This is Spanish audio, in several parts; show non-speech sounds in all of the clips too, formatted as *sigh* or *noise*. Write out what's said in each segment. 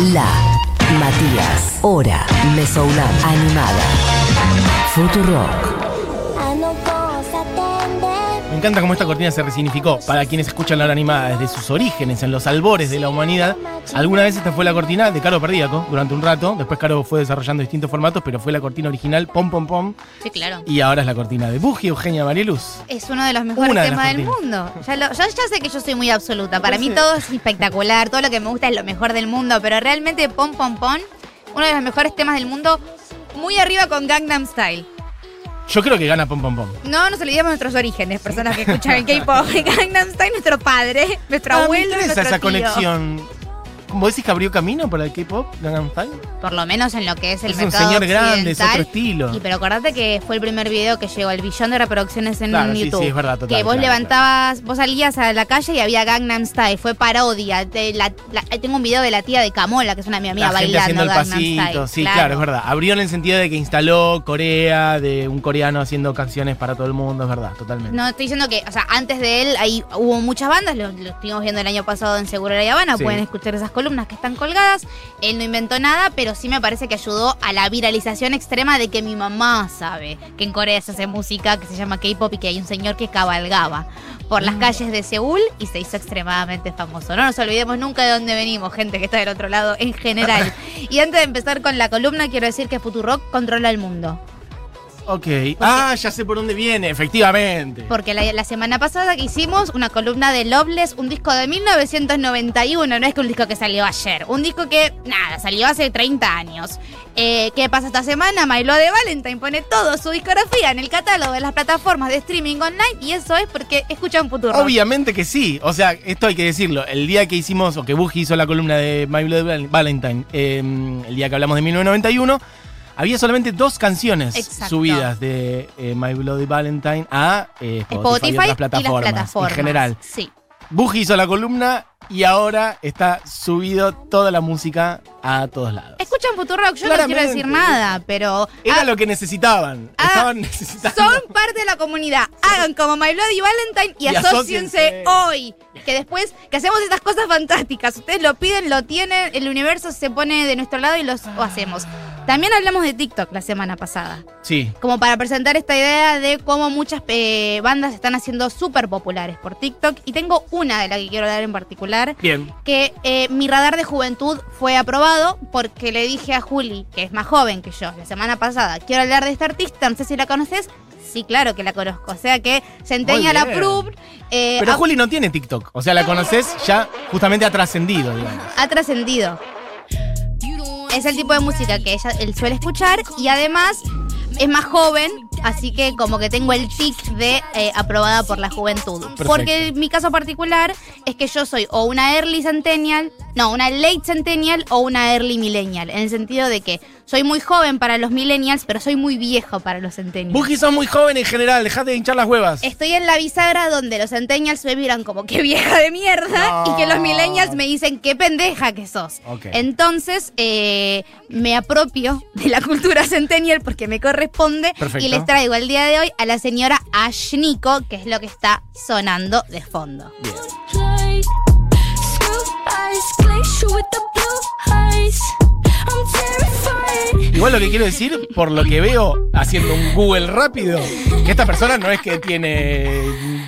La Matías. Hora. Mesoulab. Animada. Futurock. Me encanta cómo esta cortina se resignificó. Para quienes escuchan la hora animada desde sus orígenes, en los albores de la humanidad, alguna vez esta fue la cortina de Caro Perdíaco durante un rato. Después Caro fue desarrollando distintos formatos, pero fue la cortina original, pom pom pom. Sí, claro. Y ahora es la cortina de Buji, Eugenia Marieluz. Es uno de los mejores temas del mundo. Yo ya sé que yo soy muy absoluta. Para mí todo es espectacular, todo lo que me gusta es lo mejor del mundo, pero realmente pom pom pom, uno de los mejores temas del mundo, muy arriba con Gangnam Style. Yo creo que gana Pom Pom Pom. No nos olvidemos de nuestros orígenes, personas que escuchan el K-pop. *laughs* Gangnam Style, nuestro padre, nuestro Ah, me abuelo, interesa nuestro esa tío. conexión. ¿Vos decís que abrió camino para el K-pop, Gangnam Style? Por lo menos en lo que es el Es un mercado señor grande, es otro estilo. Y pero acordate que fue el primer video que llegó al billón de reproducciones en Claro, sí, YouTube. sí, es verdad, total, que vos claro, levantabas, vos salías a la calle y había Gangnam Style, fue parodia. De la- la- tengo un video de la tía de Camola, que es una mi amiga, la gente bailando haciendo el Gangnam pasito, Style. sí, claro. es verdad. Abrió en el sentido de que instaló Corea, de un coreano haciendo canciones para todo el mundo, es verdad, totalmente. No estoy diciendo que, o sea, antes de él ahí hubo muchas bandas, lo, lo estuvimos viendo el año pasado en Seguro La Habana, Sí. pueden escuchar esas columnas que están colgadas. Él no inventó nada, pero sí me parece que ayudó a la viralización extrema de que mi mamá sabe que en Corea se hace música que se llama K-pop y que hay un señor que cabalgaba por Mm. las calles de Seúl y se hizo extremadamente famoso. No nos olvidemos nunca de dónde venimos, gente que está del otro lado en general. *laughs* y antes de empezar con la columna, quiero decir que Futurock controla el mundo. Ok. Ah, ya sé por dónde viene, efectivamente. Porque la, la semana pasada que hicimos una columna de Loveless, un disco de 1991, no es que un disco que salió ayer, un disco que, nada, salió hace 30 años. Eh, ¿Qué pasa esta semana? Milo de Valentine pone toda su discografía en el catálogo de las plataformas de streaming online y eso es porque escuchan Futuro. Obviamente que sí. O sea, esto hay que decirlo. El día que hicimos, o que Buji hizo la columna de Bloody Val- Valentine, eh, el día que hablamos de 1991, había solamente dos canciones Exacto. subidas de eh, My Bloody Valentine a eh, Spotify, Spotify y otras plataformas, y las plataformas. en general. Sí. Buji hizo la columna y ahora está subido toda la música a todos lados. Escuchan Futurock, yo no quiero decir nada, pero... Era ah, lo que necesitaban. Ah, Estaban necesitando. Son parte de la comunidad. Hagan como My Bloody Valentine y, Y asóciense asóciense. hoy. Que después, que hacemos estas cosas fantásticas. Ustedes lo piden, lo tienen, el universo se pone de nuestro lado y los lo hacemos. También hablamos de TikTok la semana pasada. Sí. Como para presentar esta idea de cómo muchas eh, bandas están haciendo súper populares por TikTok. Y tengo una de la que quiero hablar en particular Bien. que eh, mi radar de juventud fue aprobado porque le dije a Juli, que es más joven que yo, la semana pasada, quiero hablar de esta artista, no sé si la conoces. Sí, claro que la conozco. O sea que Centennial bien. Approved eh, Pero Juli no tiene TikTok. O sea, la conoces ya justamente ha trascendido, digamos. ha trascendido. Es el tipo de música que ella, él suele escuchar y además es más joven, así que como que tengo el tic de eh, aprobada por la juventud. Porque mi caso particular es que yo soy o una early centennial, no, una late centennial o una early millennial, en el sentido de que soy muy joven para los millennials, pero soy muy viejo para los centennials. Buji son muy jóvenes en general, dejate de hinchar las huevas. Estoy en la bisagra donde los centennials me miran como que vieja de mierda No. y que los millennials me dicen qué pendeja que sos. Entonces eh, me apropio de la cultura centennial porque me corresponde Perfecto. y les traigo el día de hoy a la señora Ashniko, que es lo que está sonando de fondo. Bien. Eyes, glacier with the blue eyes. Igual lo que quiero decir, por lo que veo haciendo un Google rápido, que esta persona no es que tiene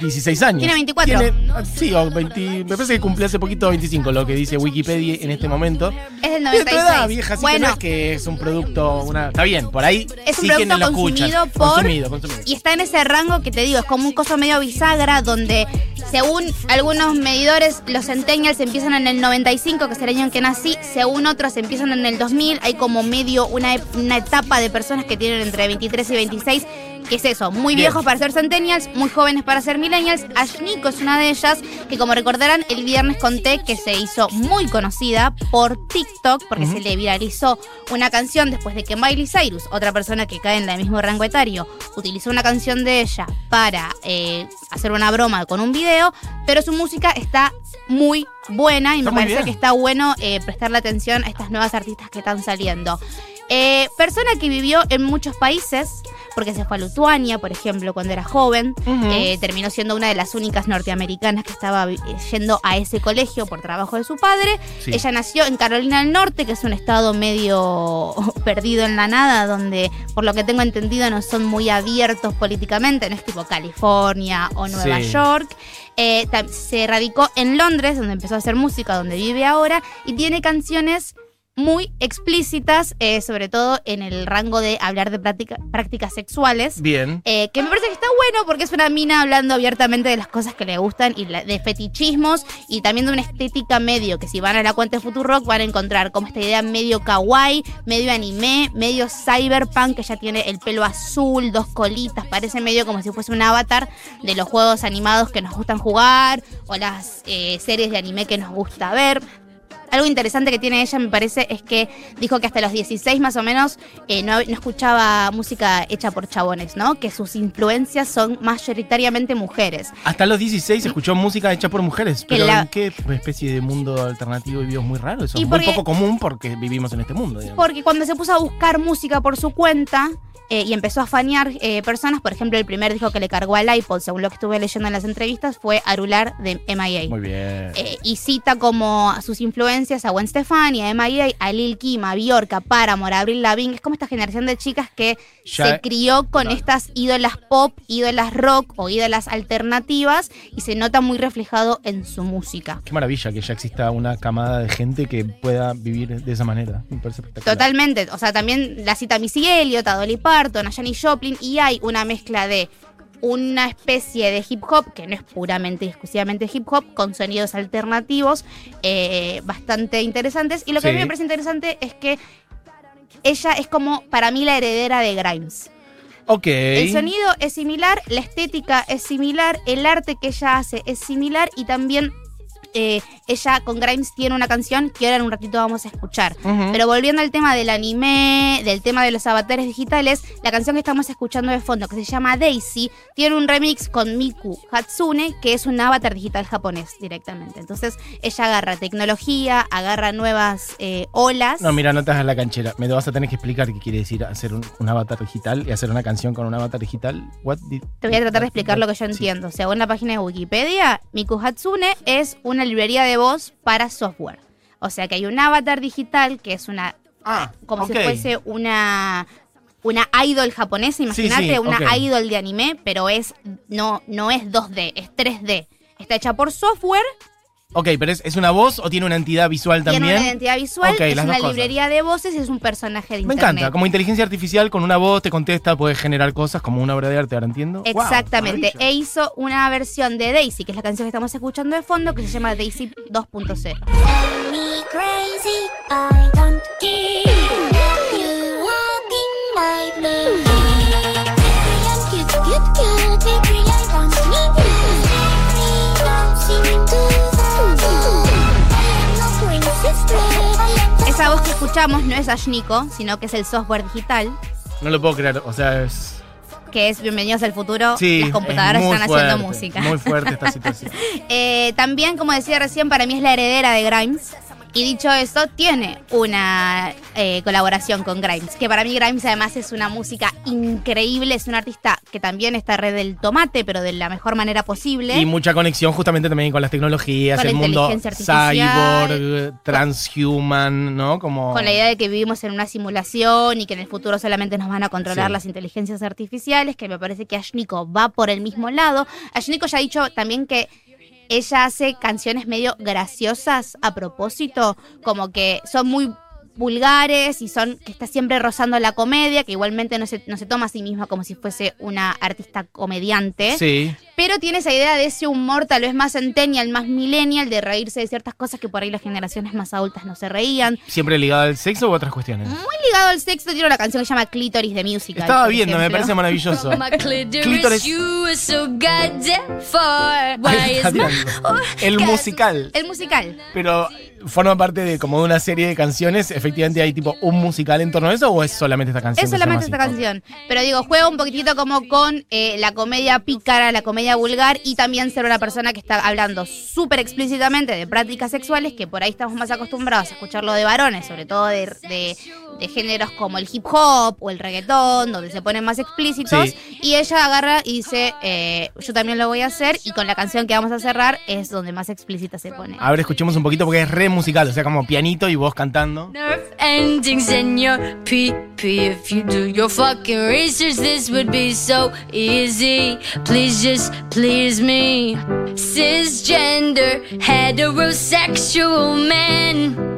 16 años. Tiene 24. Tiene- ah, sí, o 20, me parece que cumplió hace poquito 25, lo que dice Wikipedia en este momento. Es del Es de tu 96. edad, vieja, así que bueno, no es que es un producto, una, está bien, por ahí es un sí producto quienes lo consumido por Consumido, consumido. y está en ese rango que te digo, es como un coso medio bisagra donde según algunos medidores los centennials empiezan en el 95, que es el año en que nací, según otros empiezan en el 2000, hay como medio una, una etapa de personas que tienen entre 23 y 26 que es eso, muy Bien. viejos para ser centennials, muy jóvenes para ser millennials. Ashniko es una de ellas que como recordarán el viernes conté que se hizo muy conocida por TikTok porque se le viralizó una canción después de que Miley Cyrus, otra persona que cae en el mismo rango etario, utilizó una canción de ella para eh, hacer una broma con un video, pero su música está muy buena y Está me parece bien. que está bueno eh, prestarle atención a estas nuevas artistas que están saliendo. Eh, persona que vivió en muchos países, porque se fue a Lituania, por ejemplo, cuando era joven. Eh, terminó siendo una de las únicas norteamericanas que estaba eh, yendo a ese colegio por trabajo de su padre. Sí. Ella nació en Carolina del Norte, que es un estado medio *laughs* perdido en la nada, donde por lo que tengo entendido no son muy abiertos políticamente, no es tipo California o Nueva Sí. York. Eh, se radicó en Londres, donde empezó a hacer música, donde vive ahora, y tiene canciones muy explícitas, eh, sobre todo en el rango de hablar de práctica- prácticas sexuales. Bien. Eh, que me parece que está bueno porque es una mina hablando abiertamente de las cosas que le gustan y la- de fetichismos y también de una estética medio que si van a la cuenta de Futurock van a encontrar como esta idea medio kawaii, medio anime, medio cyberpunk que ya tiene el pelo azul, dos colitas, parece medio como si fuese un avatar de los juegos animados que nos gustan jugar o las eh, series de anime que nos gusta ver. Algo interesante que tiene ella, me parece, es que dijo que hasta los 16 más o menos eh, no, no escuchaba música hecha por chabones, ¿no? Que sus influencias son mayoritariamente mujeres. Hasta los 16 escuchó música hecha por mujeres. Que Pero la- ¿en qué especie de mundo alternativo vivió? Es muy raro. Eso Y es muy porque- poco común porque vivimos en este mundo. digamos. Porque cuando se puso a buscar música por su cuenta eh, y empezó a fanear eh, personas, por ejemplo, el primer disco que le cargó al iPod, según lo que estuve leyendo en las entrevistas, fue Arular de MIA. Muy bien. Eh, y cita como a sus influencias a Gwen Stefani, a MIA, a Lil Kim, a Bjork, a Paramore, a Avril Lavigne. Es como esta generación de chicas que Ya- se crió con Claro. estas ídolas pop, ídolas rock o ídolas alternativas y se nota muy reflejado en su música. Qué maravilla que ya exista una camada de gente que pueda vivir de esa manera. Me parece espectacular. Totalmente. O sea, también la cita Missy Elliott, a Dolly Parton, a Janis Joplin y hay una mezcla de una especie de hip hop, que no es puramente y exclusivamente hip hop, con sonidos alternativos eh, bastante interesantes. Y lo que a mí me parece interesante es que ella es como, para mí, la heredera de Grimes. Ok. El sonido es similar, la estética es similar, el arte que ella hace es similar y también eh, ella con Grimes tiene una canción que ahora en un ratito vamos a escuchar. Pero volviendo al tema del anime, del tema de los avatares digitales, la canción que estamos escuchando de fondo, que se llama Daisy, tiene un remix con Miku Hatsune, que es un avatar digital japonés directamente. Entonces ella agarra tecnología, agarra nuevas eh, olas. No, mira, no te hagas la canchera. Me vas a tener que explicar qué quiere decir hacer un, un avatar digital y hacer una canción con un avatar digital. What did- Te voy a tratar de explicar lo que yo Sí. entiendo. Según la página de Wikipedia, Miku Hatsune es una librería de voz para software. O sea que hay un avatar digital que es una Ah, como si fuese una una idol japonesa, imagínate, Sí, sí, una idol de anime, pero es no no es 2D, es 3D. Está hecha por software, Ok, pero es, es una voz o tiene una entidad visual tiene también. una identidad visual, es una cosas. librería de voces y es un personaje de Me internet. encanta, como inteligencia artificial con una voz te contesta, puedes generar cosas como una obra de arte, ahora entiendo. Exactamente. e hizo una versión de Daisy, que es la canción que estamos escuchando de fondo, que se llama Daisy 2.0. Esa voz que escuchamos no es Ashniko, sino que es el software digital, No lo puedo creer, o sea, es. que es Bienvenidos al futuro. Sí, Las computadoras es están fuerte, haciendo música. Muy fuerte esta *laughs* situación. Eh, también, como decía recién, para mí es la heredera de Grimes. Y dicho eso, tiene una eh, colaboración con Grimes. Que para mí Grimes además es una música increíble. Es un artista que también está red del tomate, pero de la mejor manera posible. Y mucha conexión justamente también con las tecnologías, Con el mundo inteligencia artificial. cyborg, transhuman, ¿no? Como con la idea de que vivimos en una simulación y que en el futuro solamente nos van a controlar Sí. las inteligencias artificiales, que me parece que Ashniko va por el mismo lado. Ashniko ya ha dicho también que ella hace canciones medio graciosas a propósito, como que son muy vulgares y son que está siempre rozando la comedia, que igualmente no se, no se toma a sí misma como si fuese una artista comediante, Sí. Pero tiene esa idea de ese humor tal vez más centennial, más millennial, de reírse de ciertas cosas que por ahí las generaciones más adultas no se reían. ¿Siempre ligado al sexo u otras cuestiones? Muy ligado al sexo, tiene una canción que se llama Clitoris de Musical. Estaba viendo, me parece maravilloso. *laughs* Clítoris. tirando. *laughs* *laughs* El musical. El musical. Pero forma parte de como de una serie de canciones. Efectivamente hay tipo un musical en torno a eso o es solamente esta canción. Es solamente esta así? canción. Pero digo, juega un poquitito como con eh, la comedia pícara, la comedia vulgar y también ser una persona que está hablando súper explícitamente de prácticas sexuales, que por ahí estamos más acostumbrados a escucharlo de varones, sobre todo de, de de géneros como el hip hop o el reggaetón, donde se ponen más explícitos. Sí. Y ella agarra y dice, eh, yo también lo voy a hacer. Y con la canción que vamos a cerrar es donde más explícita se pone. A ver, escuchemos un poquito porque es re musical, o sea, como pianito y vos cantando. Nerve endings in your PP. If you do your fucking research, this would be so easy. Please just please me. Cisgender, heterosexual men.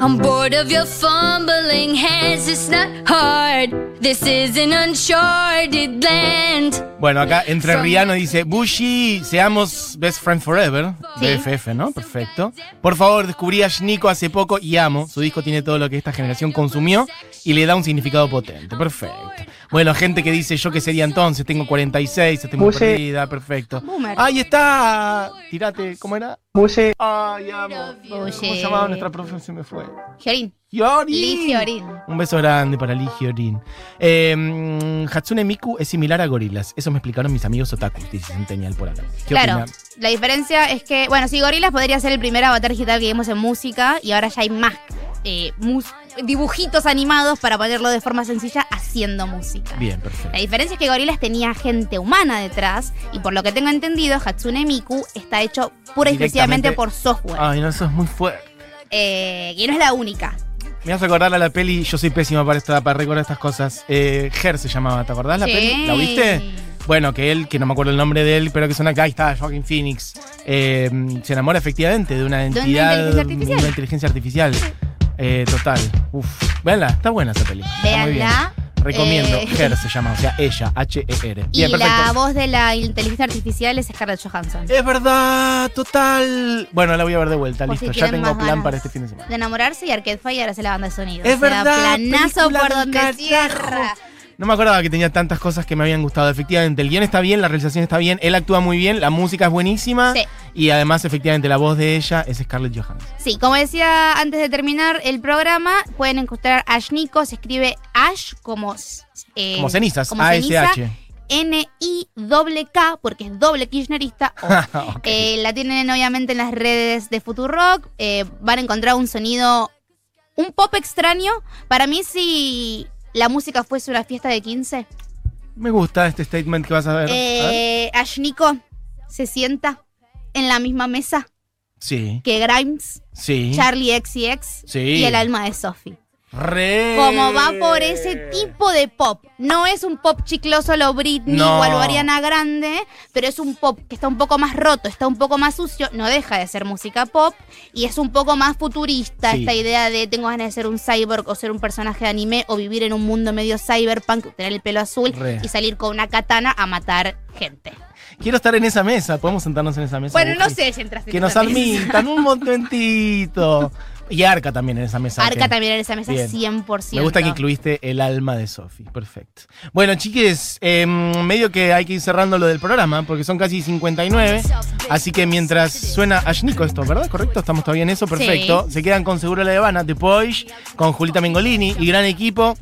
I'm bored of your fumbling hands. It's not hard. This is an uncharted land. Bueno, acá entre Rihanna dice, Bushi, seamos best friend forever. Sí. BFF, ¿no? Perfecto. Por favor, descubrí a Shniko hace poco y amo. Su disco tiene todo lo que esta generación consumió y le da un significado potente. Perfecto. Bueno, gente que dice, yo qué sería entonces, tengo 46, estoy muy Bushi. perdida, perfecto. Boomer. Ahí está. Tirate, ¿cómo era? Bushi, Ay, amo. ¿Cómo Bushi. se llamaba nuestra profe? Se me fue. Giorín. Yorin. Un beso grande para Lee Hyorin. Eh, Hatsune Miku es similar a gorilas. Eso me explicaron mis amigos otakus, dice Centennial por acá. ¿Qué Claro, opina? la diferencia es que, bueno, si Gorilas podría ser el primer avatar digital que vimos en música y ahora ya hay más eh, mus- dibujitos animados para ponerlo de forma sencilla haciendo música. Bien, perfecto. La diferencia es que Gorilas tenía gente humana detrás y por lo que tengo entendido, Hatsune Miku está hecho pura y exclusivamente por software, Ay, no, eso es muy fuerte. eh, y no es la única. Me vas a acordar a la peli, yo soy pésima para, esta, para recordar estas cosas. Eh, Her se llamaba, ¿te acordás la Sí. peli? ¿La viste? Bueno, que él, que no me acuerdo el nombre de él, pero que suena acá, ahí está, Joaquin Phoenix, eh, se enamora efectivamente de una una entidad, inteligencia artificial. una inteligencia artificial. Eh, total. Uf. Véanla, está buena esa bien. Véanla. Recomiendo. Eh, Her se llama, o sea, ella, H-E-R. Y Bien, la voz de la inteligencia artificial es Scarlett Johansson. Es verdad, total. Bueno, la voy a ver de vuelta, Por si listo. ya tengo plan para este fin de semana. De enamorarse y Arcade Fire hace la banda de sonido. Es O sea, verdad, Planazo película por donde carajo. cierra. No me acordaba que tenía tantas cosas que me habían gustado. Efectivamente, el guion está bien, la realización está bien, él actúa muy bien, la música es buenísima. Sí. Y además, efectivamente, la voz de ella es Scarlett Johansson. Sí, como decía antes de terminar el programa, pueden encontrar a Ash Nico, se escribe Ash como... eh, Como cenizas, como ceniza, A-S-H. N-I-K, porque es doble kirchnerista. *laughs* eh, la tienen obviamente en las redes de Futurock. Eh, van a encontrar un sonido, un pop extraño. Para mí, si la música fuese una fiesta de 15, Me gusta este statement que vas a ver. A ver. eh, Ash Nico se sienta en la misma mesa Sí, que Grimes, sí. Charlie XCX Sí. y el alma de Sophie. Re. Como va por ese tipo de pop. No es un pop chicloso lo Britney No. o a lo Ariana Grande, pero es un pop que está un poco más roto, está un poco más sucio, no deja de ser música pop y es un poco más futurista Sí. esta idea de tengo ganas de ser un cyborg o ser un personaje de anime o vivir en un mundo medio cyberpunk, tener el pelo azul Re. y salir con una katana a matar gente. Quiero estar en esa mesa. ¿Podemos sentarnos en esa mesa? Bueno, no sé si entraste Que en nos admitan un momentito. *laughs* Y Arca también en esa mesa. Arca también en esa mesa Bien. 100%. Me gusta que incluiste el alma de Sophie. Perfecto. Bueno, chiques, em, medio que hay que ir cerrando lo del programa, porque son casi 59. Así que mientras suena Ashnico esto, ¿verdad? ¿Correcto? Estamos todavía en eso. Perfecto. Se quedan con Seguro La Habana, The Poish, con Julita Mengolini y gran equipo.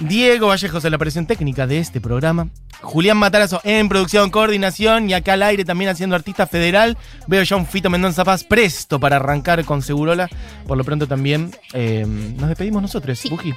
Diego Vallejos en la operación técnica de este programa. Julián Matarazo en producción, coordinación y acá al aire también haciendo artista federal. Veo ya un Fito Mendoza Paz presto para arrancar con Segurola. Por lo pronto también eh, nos despedimos nosotros, Sí. Buji.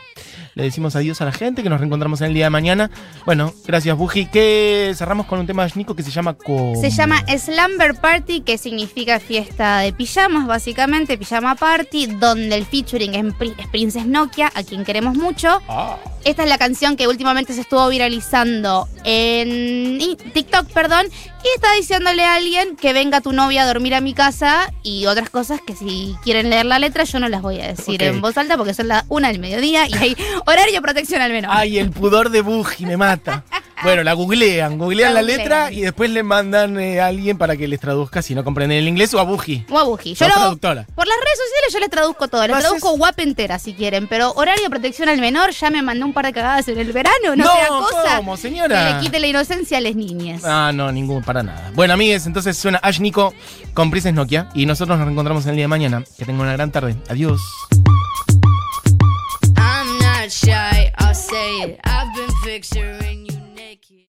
Le decimos adiós a la gente, que nos reencontramos en el día de mañana. Bueno, gracias Buji. Que cerramos con un tema de Nico que se llama. Se llama Slumber Party, que significa fiesta de pijamas, básicamente, pijama party, donde el featuring es Princess Nokia, a quien queremos mucho. Ah, Esta es la canción que últimamente se estuvo viralizando en TikTok, perdón, y está diciéndole a alguien que venga tu novia a dormir a mi casa y otras cosas que si quieren leer la letra yo no las voy a decir en voz alta porque son las una del mediodía y hay horario de protección al menos. Ay, el pudor de Buji me mata. *laughs* Bueno, la googlean, googlean La la, googlean. letra y después le mandan eh, a alguien para que les traduzca si no comprenden el inglés o a Buji. O a Buji. Yo lo- traductora. por las redes sociales yo les traduzco todo. Les traduzco guap entera si quieren. Pero horario de protección al menor ya me mandé un par de cagadas en el verano. No, No, sea cosa ¿cómo, señora? que le quite la inocencia a las niñas. Ah, no, ningún, para nada. Bueno, amigues, entonces suena Ash Nico con Princess Nokia y nosotros nos reencontramos el día de mañana. Que tengan una gran tarde. Adiós. I'm not shy, I'll say it. I've been picturing